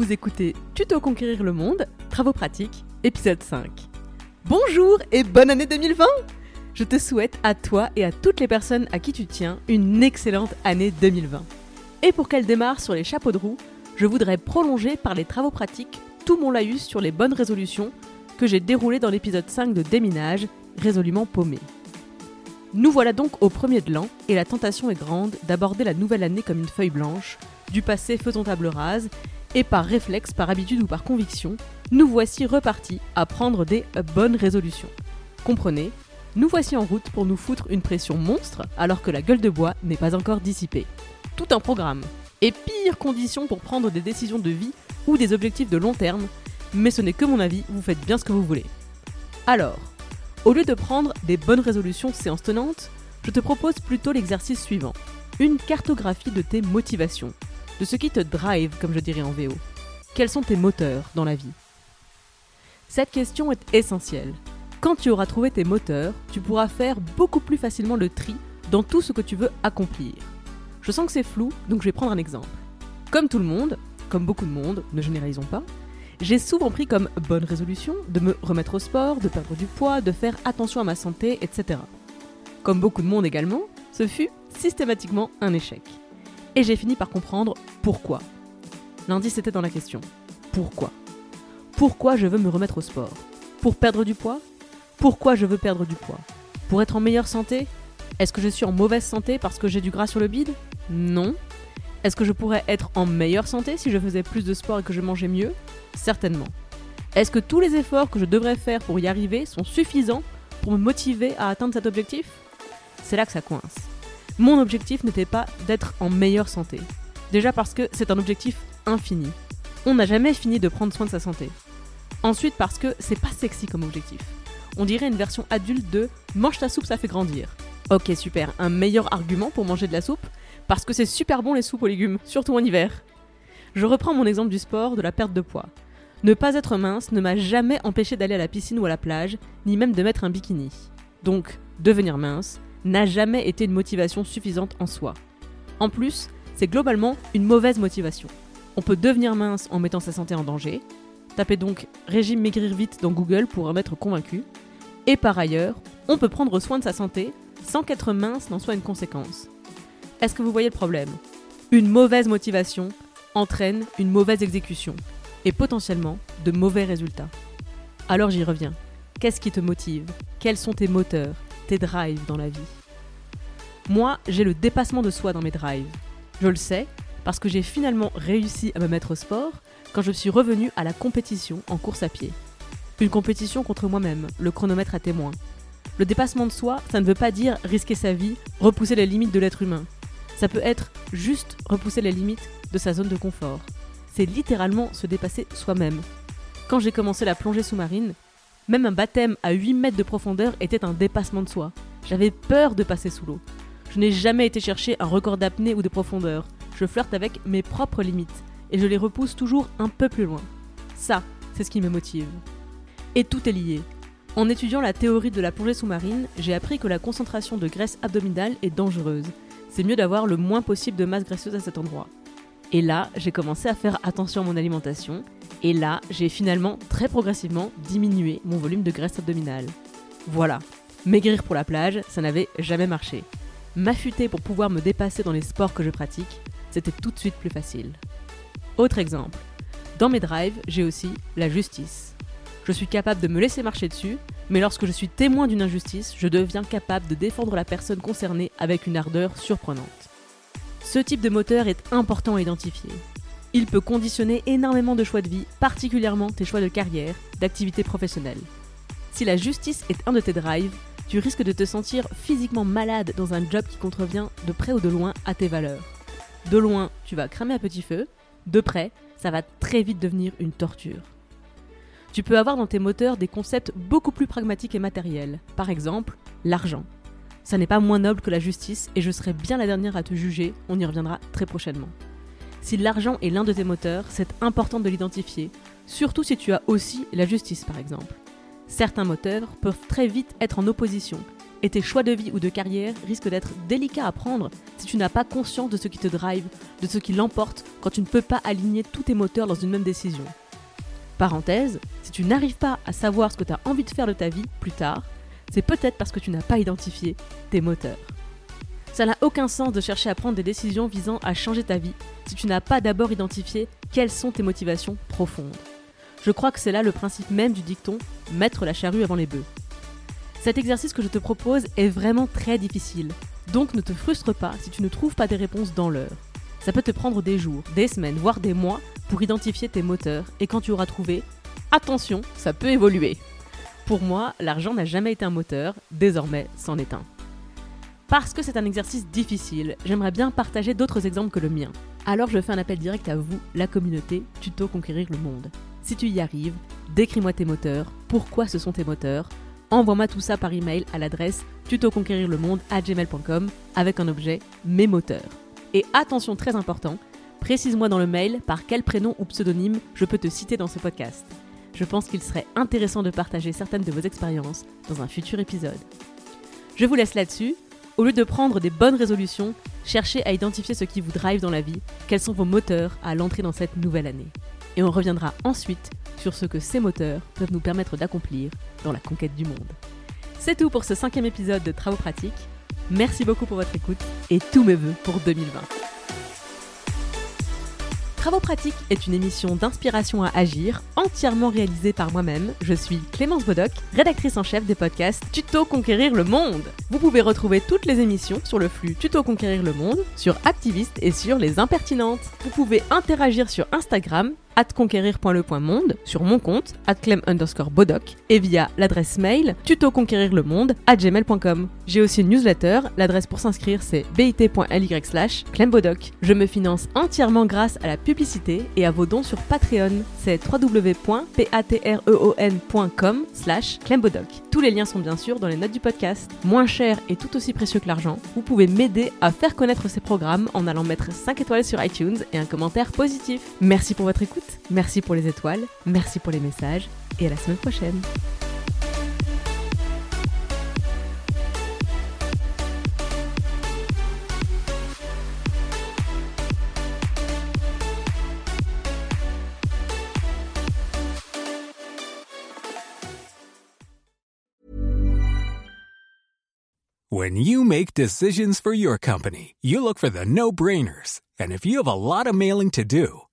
Vous écoutez Tuto Conquérir le Monde, Travaux pratiques, épisode 5. Bonjour et bonne année 2020 Je te souhaite à toi et à toutes les personnes à qui tu tiens une excellente année 2020. Et pour qu'elle démarre sur les chapeaux de roue, je voudrais prolonger par les travaux pratiques tout mon laïus sur les bonnes résolutions que j'ai déroulé dans l'épisode 5 de Déminage, résolument paumé. Nous voilà donc au premier de l'an et la tentation est grande d'aborder la nouvelle année comme une feuille blanche, du passé faisant table rase, et par réflexe, par habitude ou par conviction, nous voici repartis à prendre des bonnes résolutions. Comprenez, nous voici en route pour nous foutre une pression monstre alors que la gueule de bois n'est pas encore dissipée. Tout un programme. Et pire condition pour prendre des décisions de vie ou des objectifs de long terme, mais ce n'est que mon avis, vous faites bien ce que vous voulez. Alors, au lieu de prendre des bonnes résolutions séance tenante, je te propose plutôt l'exercice suivant. Une cartographie de tes motivations, de ce qui te drive, comme je dirais en VO. Quels sont tes moteurs dans la vie? Cette question est essentielle. Quand tu auras trouvé tes moteurs, tu pourras faire beaucoup plus facilement le tri dans tout ce que tu veux accomplir. Je sens que c'est flou, donc je vais prendre un exemple. Comme tout le monde, comme beaucoup de monde, ne généralisons pas, j'ai souvent pris comme bonne résolution de me remettre au sport, de perdre du poids, de faire attention à ma santé, etc. Comme beaucoup de monde également, ce fut systématiquement un échec. Et j'ai fini par comprendre pourquoi? L'indice était dans la question. Pourquoi? Pourquoi je veux me remettre au sport? Pour perdre du poids? Pourquoi je veux perdre du poids? Pour être en meilleure santé? Est-ce que je suis en mauvaise santé parce que j'ai du gras sur le bide? Non. Est-ce que je pourrais être en meilleure santé si je faisais plus de sport et que je mangeais mieux? Certainement. Est-ce que tous les efforts que je devrais faire pour y arriver sont suffisants pour me motiver à atteindre cet objectif? C'est là que ça coince. Mon objectif n'était pas d'être en meilleure santé. Déjà parce que c'est un objectif infini. On n'a jamais fini de prendre soin de sa santé. Ensuite parce que c'est pas sexy comme objectif. On dirait une version adulte de mange ta soupe, ça fait grandir. Ok, super, un meilleur argument pour manger de la soupe, parce que c'est super bon les soupes aux légumes, surtout en hiver. Je reprends mon exemple du sport, de la perte de poids. Ne pas être mince ne m'a jamais empêché d'aller à la piscine ou à la plage, ni même de mettre un bikini. Donc, devenir mince n'a jamais été une motivation suffisante en soi. En plus, c'est globalement une mauvaise motivation. On peut devenir mince en mettant sa santé en danger. Tapez donc régime maigrir vite dans Google pour en être convaincu. Et par ailleurs, on peut prendre soin de sa santé sans qu'être mince n'en soit une conséquence. Est-ce que vous voyez le problème? Une mauvaise motivation entraîne une mauvaise exécution et potentiellement de mauvais résultats. Alors j'y reviens. Qu'est-ce qui te motive? Quels sont tes moteurs, tes drives dans la vie? Moi, j'ai le dépassement de soi dans mes drives. Je le sais parce que j'ai finalement réussi à me mettre au sport quand je suis revenu à la compétition en course à pied. Une compétition contre moi-même, le chronomètre à témoin. Le dépassement de soi, ça ne veut pas dire risquer sa vie, repousser les limites de l'être humain. Ça peut être juste repousser les limites de sa zone de confort. C'est littéralement se dépasser soi-même. Quand j'ai commencé la plongée sous-marine, même un baptême à 8 mètres de profondeur était un dépassement de soi. J'avais peur de passer sous l'eau. Je n'ai jamais été chercher un record d'apnée ou de profondeur. Je flirte avec mes propres limites et je les repousse toujours un peu plus loin. Ça, c'est ce qui me motive. Et tout est lié. En étudiant la théorie de la plongée sous-marine, j'ai appris que la concentration de graisse abdominale est dangereuse. C'est mieux d'avoir le moins possible de masse graisseuse à cet endroit. Et là, j'ai commencé à faire attention à mon alimentation. Et là, j'ai finalement très progressivement diminué mon volume de graisse abdominale. Voilà. Maigrir pour la plage, ça n'avait jamais marché. M'affûter pour pouvoir me dépasser dans les sports que je pratique, c'était tout de suite plus facile. Autre exemple. Dans mes drives, j'ai aussi la justice. Je suis capable de me laisser marcher dessus, mais lorsque je suis témoin d'une injustice, je deviens capable de défendre la personne concernée avec une ardeur surprenante. Ce type de moteur est important à identifier. Il peut conditionner énormément de choix de vie, particulièrement tes choix de carrière, d'activité professionnelle. Si la justice est un de tes drives, tu risques de te sentir physiquement malade dans un job qui contrevient de près ou de loin à tes valeurs. De loin, tu vas cramer à petit feu, de près, ça va très vite devenir une torture. Tu peux avoir dans tes moteurs des concepts beaucoup plus pragmatiques et matériels, par exemple l'argent. Ça n'est pas moins noble que la justice et je serai bien la dernière à te juger, on y reviendra très prochainement. Si l'argent est l'un de tes moteurs, c'est important de l'identifier, surtout si tu as aussi la justice par exemple. Certains moteurs peuvent très vite être en opposition, et tes choix de vie ou de carrière risquent d'être délicats à prendre si tu n'as pas conscience de ce qui te drive, de ce qui l'emporte quand tu ne peux pas aligner tous tes moteurs dans une même décision. Parenthèse, si tu n'arrives pas à savoir ce que tu as envie de faire de ta vie plus tard, c'est peut-être parce que tu n'as pas identifié tes moteurs. Ça n'a aucun sens de chercher à prendre des décisions visant à changer ta vie si tu n'as pas d'abord identifié quelles sont tes motivations profondes. Je crois que c'est là le principe même du dicton mettre la charrue avant les bœufs. Cet exercice que je te propose est vraiment très difficile, donc ne te frustre pas si tu ne trouves pas des réponses dans l'heure. Ça peut te prendre des jours, des semaines, voire des mois pour identifier tes moteurs, et quand tu auras trouvé, attention, ça peut évoluer. Pour moi, l'argent n'a jamais été un moteur, désormais c'en est un. Parce que c'est un exercice difficile, j'aimerais bien partager d'autres exemples que le mien. Alors je fais un appel direct à vous, la communauté Tuto Conquérir le Monde. Si tu y arrives, décris-moi tes moteurs, pourquoi ce sont tes moteurs, envoie-moi tout ça par email à l'adresse tutoconquérirlemonde@gmail.com avec un objet mes moteurs. Et attention très important, précise-moi dans le mail par quel prénom ou pseudonyme je peux te citer dans ce podcast je pense qu'il serait intéressant de partager certaines de vos expériences dans un futur épisode. Je vous laisse là-dessus. Au lieu de prendre des bonnes résolutions, cherchez à identifier ce qui vous drive dans la vie, quels sont vos moteurs à l'entrée dans cette nouvelle année. Et on reviendra ensuite sur ce que ces moteurs peuvent nous permettre d'accomplir dans la conquête du monde. C'est tout pour ce cinquième épisode de Travaux pratiques. Merci beaucoup pour votre écoute et tous mes voeux pour 2020. Travaux pratiques est une émission d'inspiration à agir, entièrement réalisée par moi-même. Je suis Clémence Bodoc, rédactrice en chef des podcasts Tuto Conquérir le Monde. Vous pouvez retrouver toutes les émissions sur le flux Tuto Conquérir le Monde, sur Activiste et sur Les Impertinentes. Vous pouvez interagir sur Instagram conquérir.le.monde, sur mon compte, clem underscore bodoc, et via l'adresse mail tutoconquérirlemonde at gmail.com. J'ai aussi une newsletter, l'adresse pour s'inscrire c'est bit.ly slash clembodoc. Je me finance entièrement grâce à la publicité et à vos dons sur Patreon, c'est www.patreon.com slash clembodoc. Tous les liens sont bien sûr dans les notes du podcast. Moins cher et tout aussi précieux que l'argent, vous pouvez m'aider à faire connaître ces programmes en allant mettre 5 étoiles sur iTunes et un commentaire positif. Merci pour votre écoute. Merci pour les étoiles, merci pour les messages et à la semaine prochaine. When you make decisions for your company, you look for the no-brainers. And if you have a lot of mailing to do,